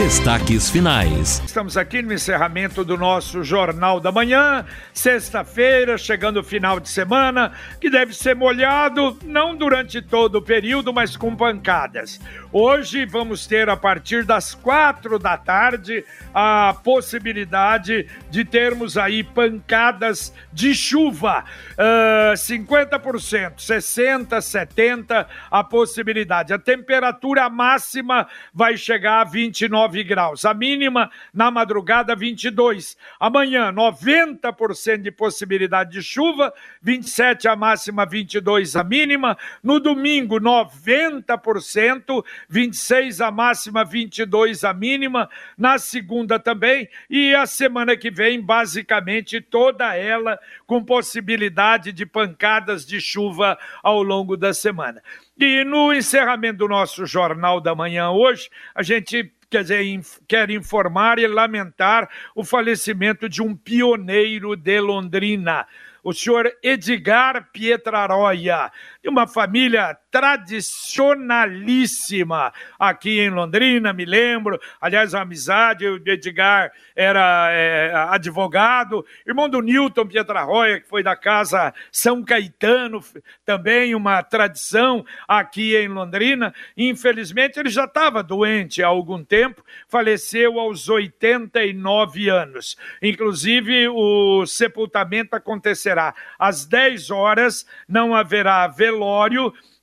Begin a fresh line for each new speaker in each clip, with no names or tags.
Destaques finais.
Estamos aqui no encerramento do nosso Jornal da Manhã, sexta-feira, chegando o final de semana, que deve ser molhado, não durante todo o período, mas com pancadas. Hoje vamos ter, a partir das quatro da tarde, a possibilidade de termos aí pancadas de chuva. Uh, 50%, 60%, 70% a possibilidade. A temperatura máxima vai chegar a 29 graus. A mínima na madrugada, 22. Amanhã, 90% de possibilidade de chuva, 27 a máxima, 22 a mínima. No domingo, 90%, 26 a máxima, 22 a mínima. Na segunda também. E a semana que vem, basicamente, toda ela com possibilidade de pancadas de chuva ao longo da semana. E no encerramento do nosso Jornal da Manhã hoje, a gente quer dizer, quer informar e lamentar o falecimento de um pioneiro de Londrina, o senhor Edgar Pietraroia, de uma família tradicionalíssima aqui em Londrina, me lembro. Aliás, a amizade, o Edgar era é, advogado, irmão do Newton Pietrarroia, que foi da Casa São Caetano, também uma tradição aqui em Londrina. Infelizmente, ele já estava doente há algum tempo, faleceu aos 89 anos. Inclusive, o sepultamento acontecerá às 10 horas, não haverá velório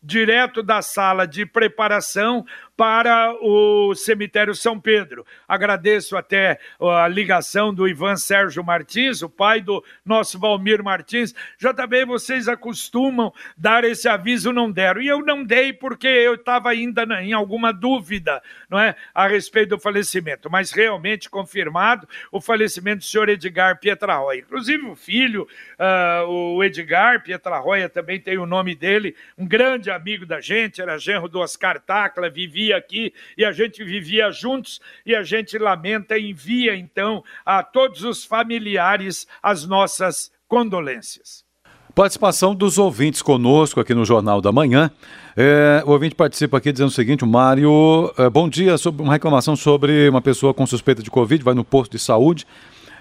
direto da sala de preparação para o cemitério São Pedro. Agradeço até a ligação do Ivan Sérgio Martins, o pai do nosso Valmir Martins. Já também vocês acostumam dar esse aviso, não deram. E eu não dei porque eu estava ainda em alguma dúvida não é, a respeito do falecimento. Mas realmente confirmado o falecimento do senhor Edgar Pietrarroia. Inclusive o filho, uh, o Edgar Pietrarroia, também tem o nome dele, um grande amigo da gente, era genro do Oscar Tacla, vivia vivia aqui e a gente vivia juntos e a gente lamenta e envia então a todos os familiares as nossas condolências.
Participação dos ouvintes conosco aqui no Jornal da Manhã. É, o ouvinte participa aqui dizendo o seguinte: o Mário, é, bom dia, sobre uma reclamação sobre uma pessoa com suspeita de Covid, vai no posto de saúde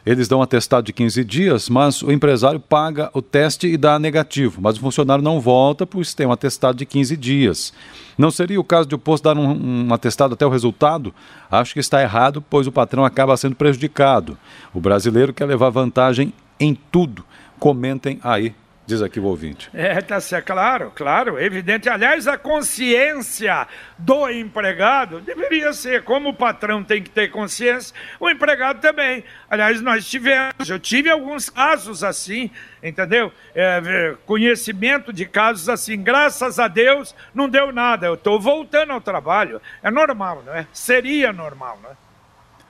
eles dão um atestado de 15 dias, mas o empresário paga o teste e dá negativo, mas o funcionário não volta pois tem um atestado de 15 dias. Não seria o caso de o posto dar um, um atestado até o resultado? Acho que está errado, pois o patrão acaba sendo prejudicado. O brasileiro quer levar vantagem em tudo. Comentem aí diz aqui o ouvinte.
É, tá certo, claro, claro, evidente. Aliás, a consciência do empregado deveria ser, como o patrão tem que ter consciência, o empregado também. Aliás, nós tivemos, eu tive alguns casos assim, entendeu? É, conhecimento de casos assim, graças a Deus não deu nada, eu estou voltando ao trabalho. É normal, não é? Seria normal, não é?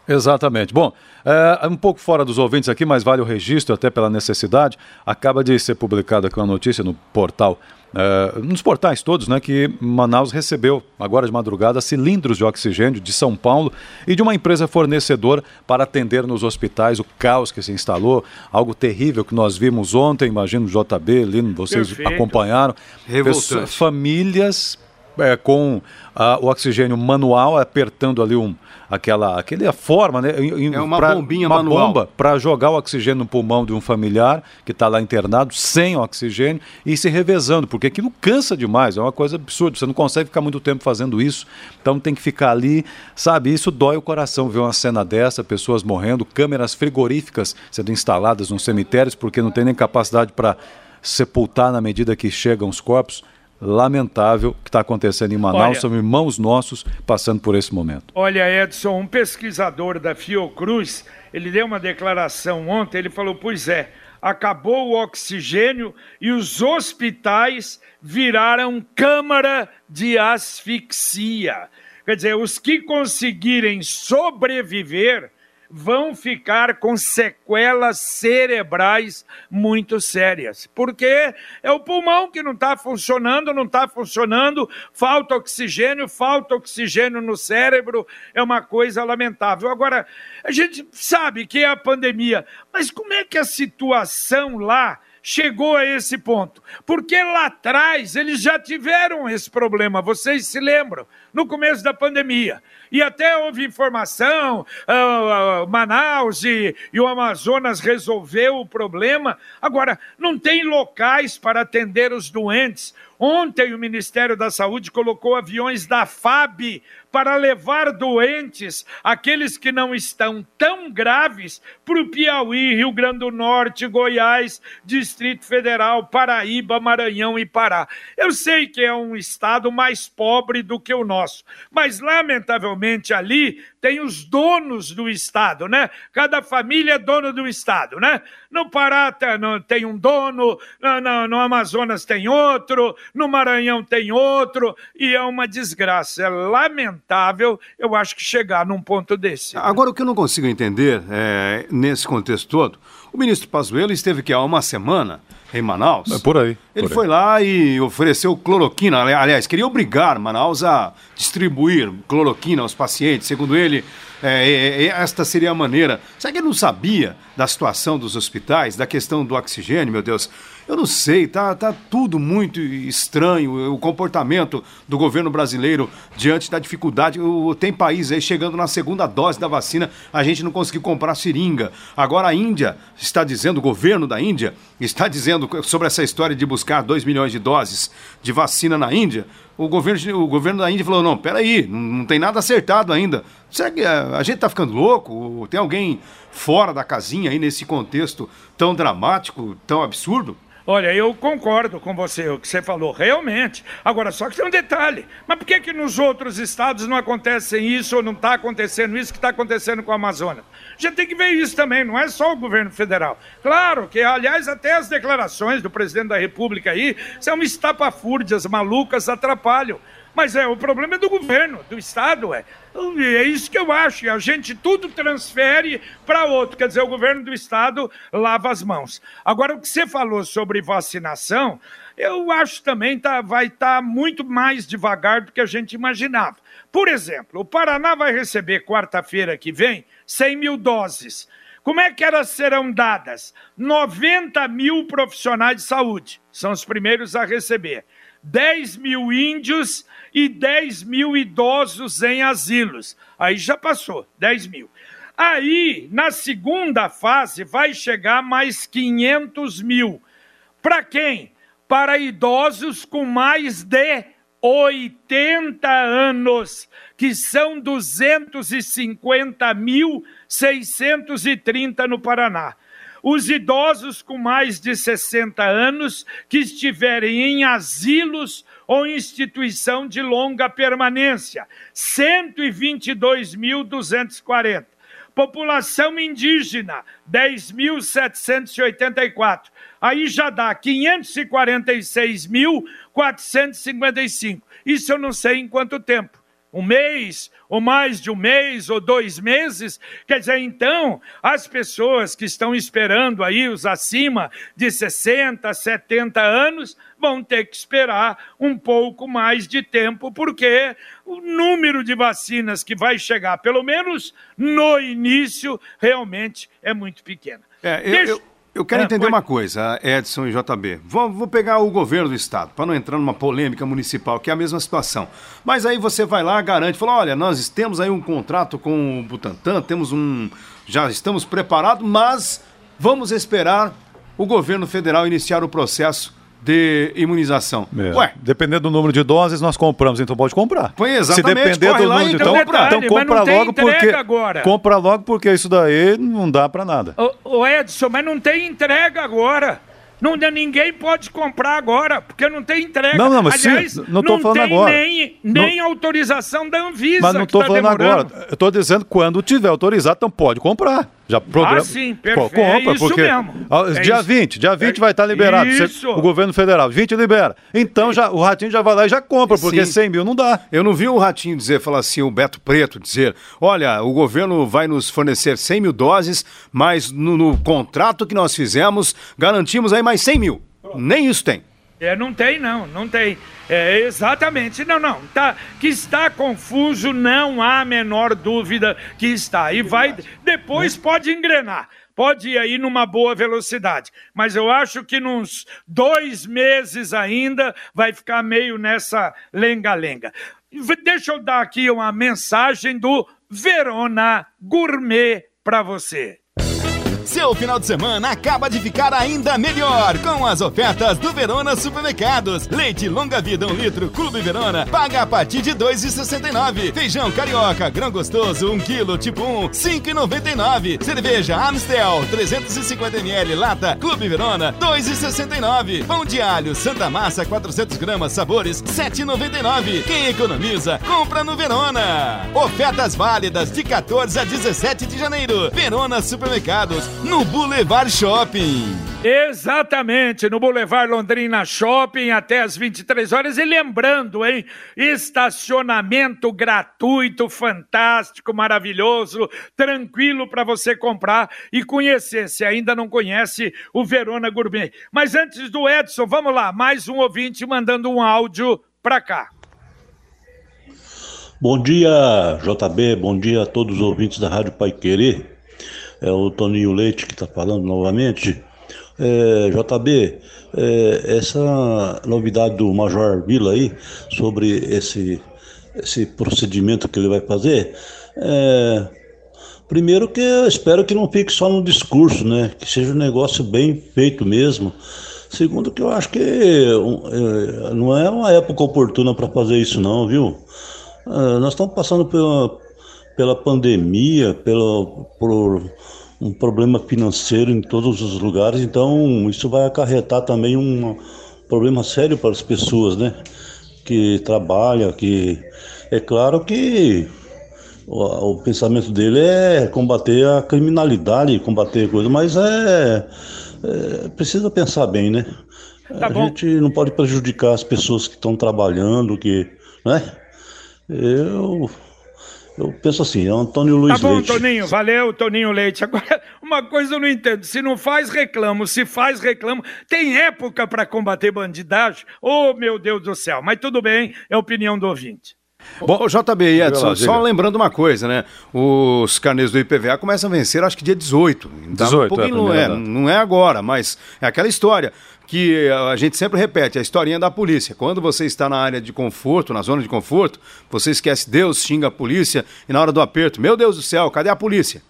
Exatamente. Bom, é, um pouco fora dos ouvintes aqui, mas vale o registro até pela necessidade. Acaba de ser publicada aqui uma notícia no portal, é, nos portais todos, né, que Manaus recebeu, agora de madrugada, cilindros de oxigênio de São Paulo e de uma empresa fornecedora para atender nos hospitais o caos que se instalou, algo terrível que nós vimos ontem, imagino JB, Lino, vocês Perfeito. acompanharam. Pessoas, famílias é, com a, o oxigênio manual, apertando ali um, aquela, aquela forma, né?
é uma pra, bombinha uma manual. bomba
para jogar o oxigênio no pulmão de um familiar que está lá internado, sem oxigênio, e se revezando, porque aquilo cansa demais, é uma coisa absurda, você não consegue ficar muito tempo fazendo isso, então tem que ficar ali, sabe? Isso dói o coração ver uma cena dessa, pessoas morrendo, câmeras frigoríficas sendo instaladas nos cemitérios, porque não tem nem capacidade para sepultar na medida que chegam os corpos lamentável que está acontecendo em Manaus. Olha, São irmãos nossos passando por esse momento.
Olha, Edson, um pesquisador da Fiocruz, ele deu uma declaração ontem, ele falou, pois é, acabou o oxigênio e os hospitais viraram câmara de asfixia. Quer dizer, os que conseguirem sobreviver vão ficar com sequelas cerebrais muito sérias. Porque é o pulmão que não está funcionando, não está funcionando, falta oxigênio, falta oxigênio no cérebro, é uma coisa lamentável. Agora, a gente sabe que é a pandemia, mas como é que a situação lá chegou a esse ponto? Porque lá atrás eles já tiveram esse problema, vocês se lembram, no começo da pandemia. E até houve informação, uh, uh, Manaus e, e o Amazonas resolveu o problema. Agora, não tem locais para atender os doentes. Ontem o Ministério da Saúde colocou aviões da FAB para levar doentes, aqueles que não estão tão graves, para o Piauí, Rio Grande do Norte, Goiás, Distrito Federal, Paraíba, Maranhão e Pará. Eu sei que é um estado mais pobre do que o nosso, mas lamentavelmente ali tem os donos do estado, né? Cada família é dono do estado, né? No Pará tem um dono, no, Amazonas tem outro, no Maranhão tem outro, e é uma desgraça. É lamentável, eu acho que chegar num ponto desse.
Agora, o que eu não consigo entender é, nesse contexto todo, o ministro Pazuello esteve aqui há uma semana em Manaus.
É por aí.
Ele
por
foi
aí.
lá e ofereceu cloroquina. Aliás, queria obrigar Manaus a distribuir cloroquina aos pacientes. Segundo ele, é, é, é, esta seria a maneira. Será que ele não sabia da situação dos hospitais, da questão do oxigênio, meu Deus? Eu não sei, tá, tá tudo muito estranho. O comportamento do governo brasileiro diante da dificuldade. Tem país aí chegando na segunda dose da vacina, a gente não conseguiu comprar seringa. Agora a Índia está dizendo, o governo da Índia está dizendo sobre essa história de buscar 2 milhões de doses de vacina na Índia. O governo, o governo da Índia falou: não, peraí, não, não tem nada acertado ainda. Será que a, a gente está ficando louco? Tem alguém fora da casinha aí nesse contexto tão dramático, tão absurdo?
Olha, eu concordo com você, o que você falou, realmente. Agora, só que tem um detalhe. Mas por que, que nos outros estados não acontece isso ou não está acontecendo isso que está acontecendo com a Amazônia? A gente tem que ver isso também, não é só o governo federal. Claro que, aliás, até as declarações do presidente da República aí são estapafúrdias malucas, atrapalham. Mas é, o problema é do governo, do Estado, é. É isso que eu acho. A gente tudo transfere para outro. Quer dizer, o governo do Estado lava as mãos. Agora, o que você falou sobre vacinação, eu acho também tá, vai estar tá muito mais devagar do que a gente imaginava. Por exemplo, o Paraná vai receber quarta-feira que vem 100 mil doses. Como é que elas serão dadas? 90 mil profissionais de saúde são os primeiros a receber. 10 mil índios e 10 mil idosos em asilos. Aí já passou, 10 mil. Aí, na segunda fase, vai chegar mais 500 mil. Para quem? Para idosos com mais de 80 anos, que são 250.630 no Paraná. Os idosos com mais de 60 anos que estiverem em asilos ou instituição de longa permanência, 122.240. População indígena, 10.784. Aí já dá 546.455. Isso eu não sei em quanto tempo um mês, ou mais de um mês, ou dois meses. Quer dizer, então, as pessoas que estão esperando aí, os acima de 60, 70 anos, vão ter que esperar um pouco mais de tempo, porque o número de vacinas que vai chegar, pelo menos no início, realmente é muito pequeno.
É, eu, Deixa... eu... Eu quero é, entender pode... uma coisa, Edson e JB. Vou, vou pegar o governo do estado, para não entrar numa polêmica municipal, que é a mesma situação. Mas aí você vai lá, garante, fala: olha, nós temos aí um contrato com o Butantan, temos um. Já estamos preparados, mas vamos esperar o governo federal iniciar o processo de imunização.
É. Ué, dependendo do número de doses, nós compramos, então pode comprar.
Foi exatamente.
Se depender do número de então, então compra logo porque
agora.
compra logo porque isso daí não dá para nada.
O, o Edson, mas não tem entrega agora. Não, ninguém pode comprar agora, porque não tem entrega.
Não, não, mas Aliás, sim, não estou falando agora.
Nem, nem não... autorização da Anvisa.
Mas não estou tá falando demorando. agora. Eu estou dizendo quando tiver autorizado, então pode comprar. Já programa. Ah,
sim, perfeito. Compra,
é isso porque mesmo. É dia isso. 20, dia 20 é... vai estar liberado. Isso. o governo federal, 20 libera. Então já, o Ratinho já vai lá e já compra, porque sim. 100 mil não dá.
Eu não vi o Ratinho dizer, falar assim, o Beto Preto dizer, olha, o governo vai nos fornecer 100 mil doses, mas no, no contrato que nós fizemos, garantimos aí mais 100 mil. Nem isso tem.
É, não tem, não, não tem. É, exatamente, não, não. Tá, que está confuso, não há a menor dúvida que está. E vai. Depois pode engrenar. pode ir aí numa boa velocidade. Mas eu acho que nos dois meses ainda vai ficar meio nessa lenga-lenga. Deixa eu dar aqui uma mensagem do Verona Gourmet para você.
Seu final de semana acaba de ficar ainda melhor com as ofertas do Verona Supermercados. Leite longa vida 1 um litro Clube Verona paga a partir de 2,69. Feijão carioca grão gostoso 1 um quilo tipo 1 5,99. Cerveja Amstel 350 ml lata Clube Verona 2,69. Pão de alho Santa Massa 400 gramas sabores 7,99. Quem economiza compra no Verona. Ofertas válidas de 14 a 17 de janeiro. Verona Supermercados no Boulevard Shopping.
Exatamente, no Boulevard Londrina Shopping até as 23 horas. E lembrando, hein? Estacionamento gratuito, fantástico, maravilhoso, tranquilo para você comprar e conhecer, se ainda não conhece o Verona Gourmet. Mas antes do Edson, vamos lá, mais um ouvinte mandando um áudio para cá.
Bom dia, JB, bom dia a todos os ouvintes da Rádio Pai Querer é o Toninho Leite que está falando novamente. É, JB, é, essa novidade do Major Vila aí, sobre esse, esse procedimento que ele vai fazer, é, primeiro que eu espero que não fique só no discurso, né? Que seja um negócio bem feito mesmo. Segundo que eu acho que é, não é uma época oportuna para fazer isso não, viu? É, nós estamos passando por pela pandemia, pelo, por um problema financeiro em todos os lugares, então isso vai acarretar também um problema sério para as pessoas, né? Que trabalham, que é claro que o, o pensamento dele é combater a criminalidade, combater coisa, mas é, é precisa pensar bem, né? Tá a bom. gente não pode prejudicar as pessoas que estão trabalhando, que, né? Eu eu penso assim, é o Antônio Luiz Leite. Tá bom,
Leite. Toninho, valeu, Toninho Leite. Agora, uma coisa eu não entendo. Se não faz, reclamo. Se faz, reclamo. Tem época para combater bandidagem? Oh, meu Deus do céu. Mas tudo bem, é opinião do ouvinte.
Bom, JB e Edson, só lembrando uma coisa, né? Os carnês do IPVA começam a vencer, acho que dia 18. Então, 18, um é, não, é, não é agora, mas é aquela história que a gente sempre repete, a historinha da polícia. Quando você está na área de conforto, na zona de conforto, você esquece Deus, xinga a polícia e na hora do aperto, meu Deus do céu, cadê a polícia?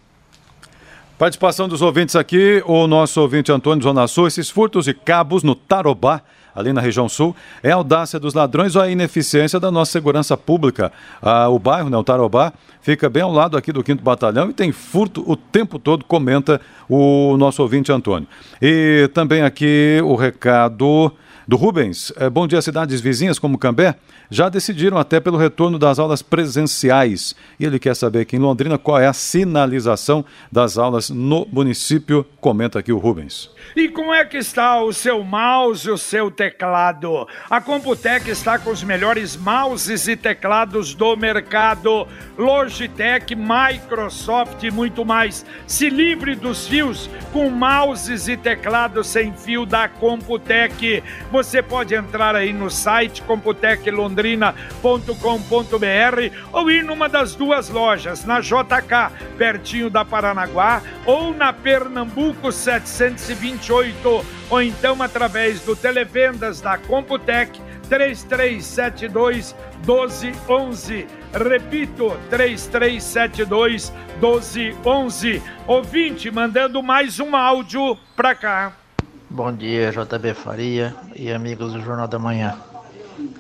Participação dos ouvintes aqui, o nosso ouvinte Antônio Zona Sul, esses furtos de cabos no Tarobá ali na região sul, é a audácia dos ladrões ou a ineficiência da nossa segurança pública. Ah, o bairro, né, o Tarobá, fica bem ao lado aqui do 5 Batalhão e tem furto o tempo todo, comenta o nosso ouvinte Antônio. E também aqui o recado do Rubens. É, bom dia, cidades vizinhas como Cambé já decidiram até pelo retorno das aulas presenciais. E ele quer saber aqui em Londrina qual é a sinalização das aulas no município. Comenta aqui o Rubens.
E como é que está o seu mouse o seu teclado? A Computec está com os melhores mouses e teclados do mercado. Logitech, Microsoft e muito mais. Se livre dos fios com mouses e teclados sem fio da Computec. Você pode entrar aí no site Computec Londrina londrina.com.br ou ir numa das duas lojas, na JK, pertinho da Paranaguá, ou na Pernambuco 728, ou então através do Televendas da Computec 3372 1211. Repito, 3372 1211. Ouvinte mandando mais um áudio para cá.
Bom dia, JB Faria e amigos do Jornal da Manhã.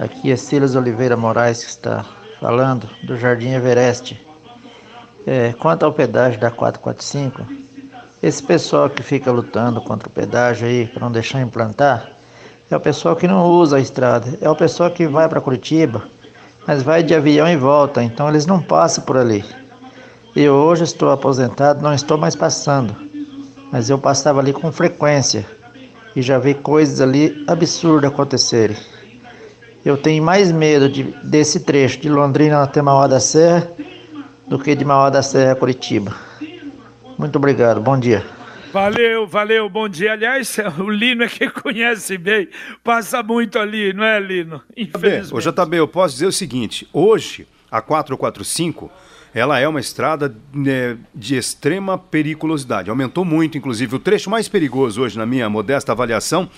Aqui é Silas Oliveira Moraes que está falando do Jardim Everest. É, quanto ao pedágio da 445, esse pessoal que fica lutando contra o pedágio aí para não deixar implantar, é o pessoal que não usa a estrada, é o pessoal que vai para Curitiba, mas vai de avião e volta, então eles não passam por ali. Eu hoje estou aposentado, não estou mais passando, mas eu passava ali com frequência e já vi coisas ali absurdas acontecerem. Eu tenho mais medo de, desse trecho de Londrina até Mauá da Serra do que de Mauá da Serra a Curitiba. Muito obrigado, bom dia.
Valeu, valeu, bom dia. Aliás, o Lino é que conhece bem, passa muito ali, não é, Lino?
Infelizmente. Ô, JB, eu posso dizer o seguinte: hoje a 445, ela é uma estrada né, de extrema periculosidade. Aumentou muito, inclusive. O trecho mais perigoso hoje, na minha modesta avaliação,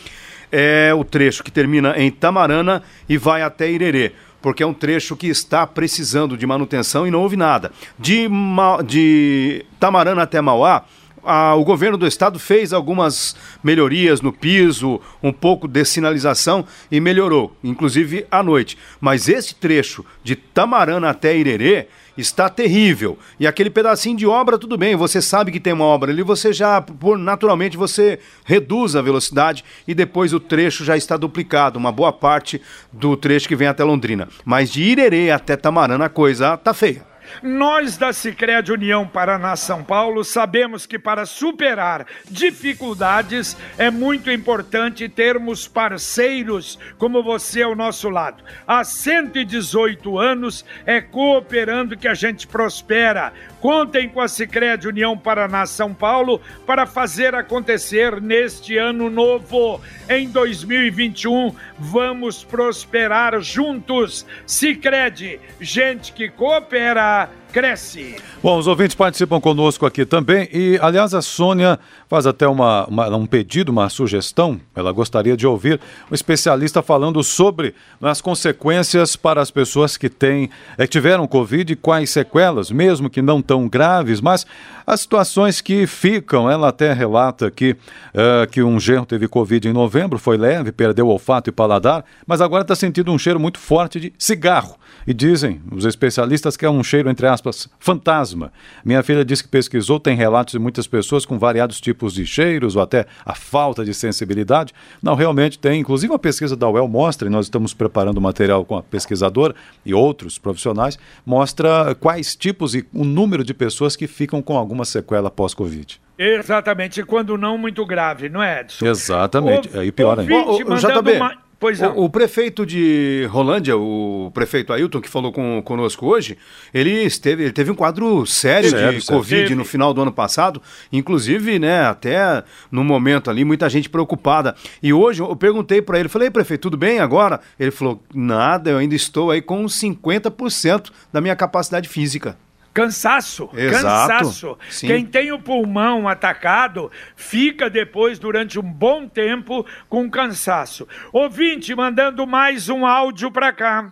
é o trecho que termina em Tamarana e vai até Irerê porque é um trecho que está precisando de manutenção e não houve nada. De, Ma... de Tamarana até Mauá, a, o governo do estado fez algumas melhorias no piso, um pouco de sinalização e melhorou, inclusive à noite. Mas esse trecho de Tamarana até Irerê está terrível. E aquele pedacinho de obra, tudo bem, você sabe que tem uma obra ali, você já, naturalmente, você reduz a velocidade e depois o trecho já está duplicado, uma boa parte do trecho que vem até Londrina. Mas de Irerê até Tamarana a coisa tá feia.
Nós da Sicredi União Paraná São Paulo sabemos que para superar dificuldades é muito importante termos parceiros como você ao nosso lado. Há 118 anos é cooperando que a gente prospera. Contem com a Sicredi União Paraná São Paulo para fazer acontecer neste ano novo. Em 2021, vamos prosperar juntos. Sicredi, gente que coopera lá cresce.
Bom, os ouvintes participam conosco aqui também e, aliás, a Sônia faz até uma, uma, um pedido, uma sugestão. Ela gostaria de ouvir um especialista falando sobre as consequências para as pessoas que têm, é, tiveram Covid quais sequelas, mesmo que não tão graves, mas as situações que ficam. Ela até relata aqui uh, que um genro teve Covid em novembro, foi leve, perdeu olfato e paladar, mas agora está sentindo um cheiro muito forte de cigarro. E dizem os especialistas que é um cheiro, entre aspas, fantasma. Minha filha disse que pesquisou, tem relatos de muitas pessoas com variados tipos de cheiros ou até a falta de sensibilidade. Não, realmente tem. Inclusive, uma pesquisa da UEL mostra, e nós estamos preparando material com a pesquisadora e outros profissionais, mostra quais tipos e o número de pessoas que ficam com alguma sequela pós-Covid.
Exatamente, quando não muito grave, não é, Edson?
Exatamente,
o,
aí pior ainda.
O, o, o JB, uma... Pois não. O, o, prefeito de Rolândia, o prefeito Ailton, que falou com, conosco hoje, ele, esteve, ele teve um quadro sério, sério de sério. Covid no final do ano passado, inclusive, né, até no momento ali, muita gente preocupada. E hoje eu perguntei para ele, falei, prefeito, tudo bem agora? Ele falou, nada, eu ainda estou aí com 50% da minha capacidade física.
Cansaço, Exato. cansaço. Sim. Quem tem o pulmão atacado fica depois, durante um bom tempo, com cansaço. Ouvinte, mandando mais um áudio para cá.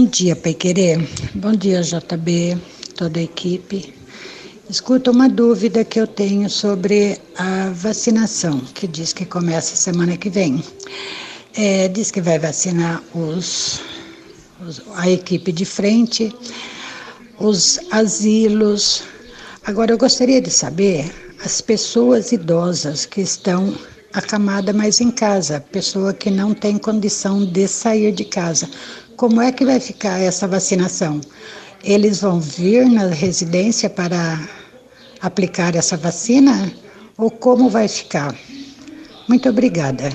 Bom dia, Pequerê. Bom dia, JB, toda a equipe. Escuta uma dúvida que eu tenho sobre a vacinação, que diz que começa semana que vem. É, diz que vai vacinar os, os a equipe de frente os asilos. Agora, eu gostaria de saber as pessoas idosas que estão acamadas mais em casa, pessoa que não tem condição de sair de casa. Como é que vai ficar essa vacinação? Eles vão vir na residência para aplicar essa vacina? Ou como vai ficar? Muito obrigada.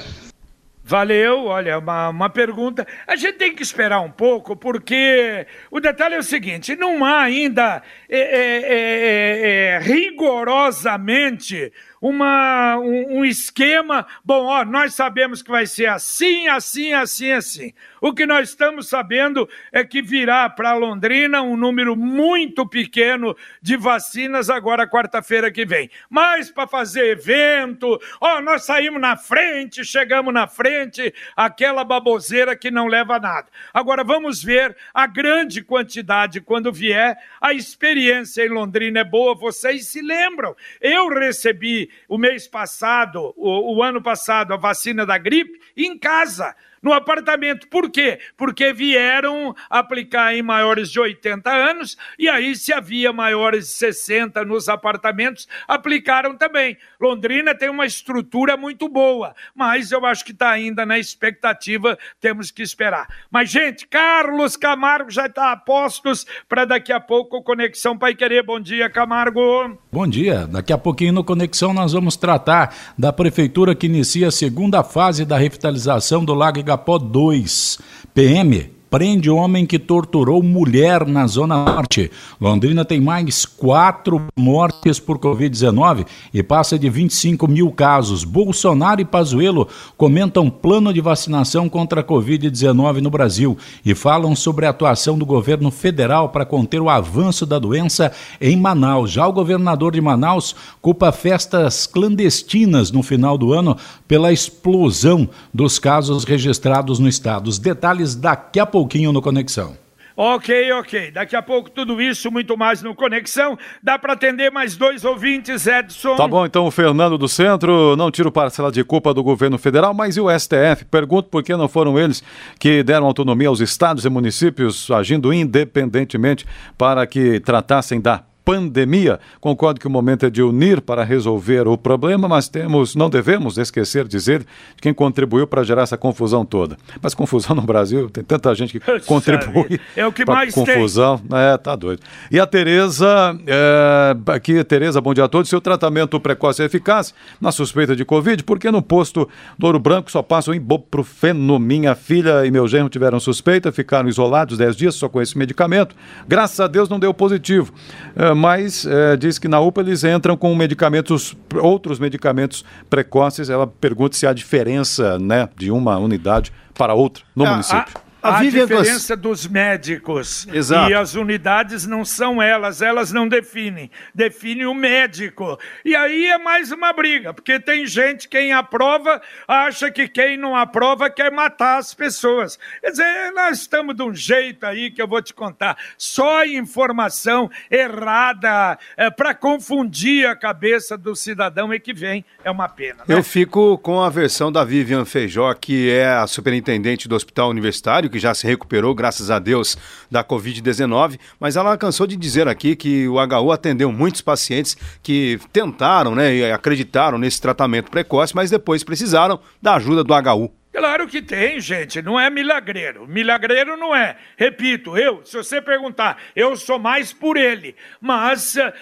Valeu, olha, uma, uma pergunta. A gente tem que esperar um pouco, porque o detalhe é o seguinte: não há ainda é, é, é, é rigorosamente uma, um, um, esquema. Bom, ó, nós sabemos que vai ser assim, assim, assim, assim. O que nós estamos sabendo é que virá para Londrina um número muito pequeno de vacinas agora quarta-feira que vem. Mas para fazer evento, ó, nós saímos na frente, chegamos na frente, aquela baboseira que não leva a nada. Agora vamos ver a grande quantidade quando vier. A experiência em Londrina é boa, vocês se lembram. Eu recebi o mês passado, o, o ano passado, a vacina da gripe em casa no apartamento. Por quê? Porque vieram aplicar em maiores de 80 anos e aí, se havia maiores de 60 nos apartamentos, aplicaram também. Londrina tem uma estrutura muito boa, mas eu acho que está ainda na expectativa, temos que esperar. Mas, gente, Carlos Camargo já está a postos para daqui a pouco Conexão Pai Querer. Bom dia, Camargo.
Bom dia. Daqui a pouquinho no Conexão nós vamos tratar da prefeitura que inicia a segunda fase da revitalização do Lago Igapó 2. PM prende homem que torturou mulher na Zona Norte. Londrina tem mais quatro mortes por Covid-19 e passa de 25 mil casos. Bolsonaro e Pazuello comentam plano de vacinação contra a Covid-19 no Brasil e falam sobre a atuação do governo federal para conter o avanço da doença em Manaus. Já o governador de Manaus culpa festas clandestinas no final do ano pela explosão dos casos registrados no estado. Os detalhes daqui a pouquinho no Conexão.
Ok, ok. Daqui a pouco tudo isso, muito mais no Conexão. Dá para atender mais dois ouvintes, Edson.
Tá bom, então o Fernando do Centro, não tiro parcela de culpa do governo federal, mas e o STF? Pergunto por que não foram eles que deram autonomia aos estados e municípios, agindo independentemente para que tratassem da pandemia. Concordo que o momento é de unir para resolver o problema, mas temos, não devemos esquecer de dizer de quem contribuiu para gerar essa confusão toda. Mas confusão no Brasil, tem tanta gente que contribui.
É o que mais
confusão. tem. É, tá doido. E a Tereza, é, aqui, Tereza, bom dia a todos. Seu tratamento precoce é eficaz na suspeita de Covid, porque no posto do Ouro Branco só passa o ibuprofeno. Minha filha e meu genro tiveram suspeita, ficaram isolados 10 dias só com esse medicamento. Graças a Deus não deu positivo. É, mas é, diz que na UPA eles entram com medicamentos, outros medicamentos precoces. Ela pergunta se há diferença né, de uma unidade para outra no
a,
município.
A... A, diferença dos médicos
Exato.
e as unidades não são elas, elas não definem, define o médico. E aí é mais uma briga, porque tem gente, quem aprova, acha que quem não aprova quer matar as pessoas. Quer dizer, nós estamos de um jeito aí que eu vou te contar, só informação errada é, para confundir a cabeça do cidadão é que vem, é uma pena. Né?
Eu fico com a versão da Vivian Feijó, que é a superintendente do Hospital Universitário, que já se recuperou, graças a Deus, da Covid-19, mas ela cansou de dizer aqui que o HU atendeu muitos pacientes que tentaram né, e acreditaram nesse tratamento precoce, mas depois precisaram da ajuda do HU.
Claro que tem, gente. Não é milagreiro. Milagreiro não é. Repito, eu, se você perguntar, eu sou mais por ele. Mas, eh,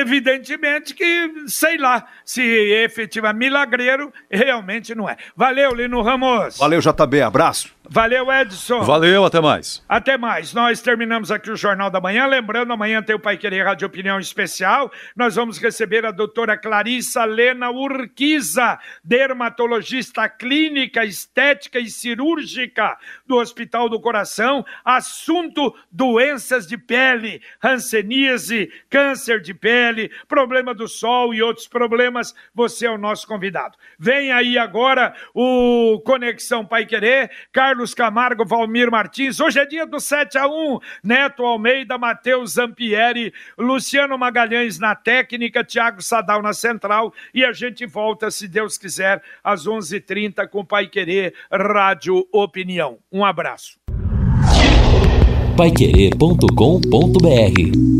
evidentemente que, sei lá, se efetiva milagreiro, realmente não é. Valeu, Lino Ramos.
Valeu, JB. Abraço.
Valeu, Edson.
Valeu, até mais.
Até mais. Nós terminamos aqui o Jornal da Manhã. Lembrando, amanhã tem o Pai Querer Rádio Opinião Especial. Nós vamos receber a doutora Clarissa Lena Urquiza, dermatologista clínica, estética e cirúrgica do Hospital do Coração. Assunto: doenças de pele, hanseníase, câncer de pele, problema do sol e outros problemas. Você é o nosso convidado. Vem aí agora o Conexão Pai Querer. Carlos Carlos Camargo, Valmir Martins. Hoje é dia do 7 a 1 Neto Almeida, Matheus Zampieri, Luciano Magalhães na técnica, Thiago Sadal na central. E a gente volta, se Deus quiser, às 11:30 h 30 com Pai Querer Rádio Opinião. Um abraço.
Paiquerê.com.br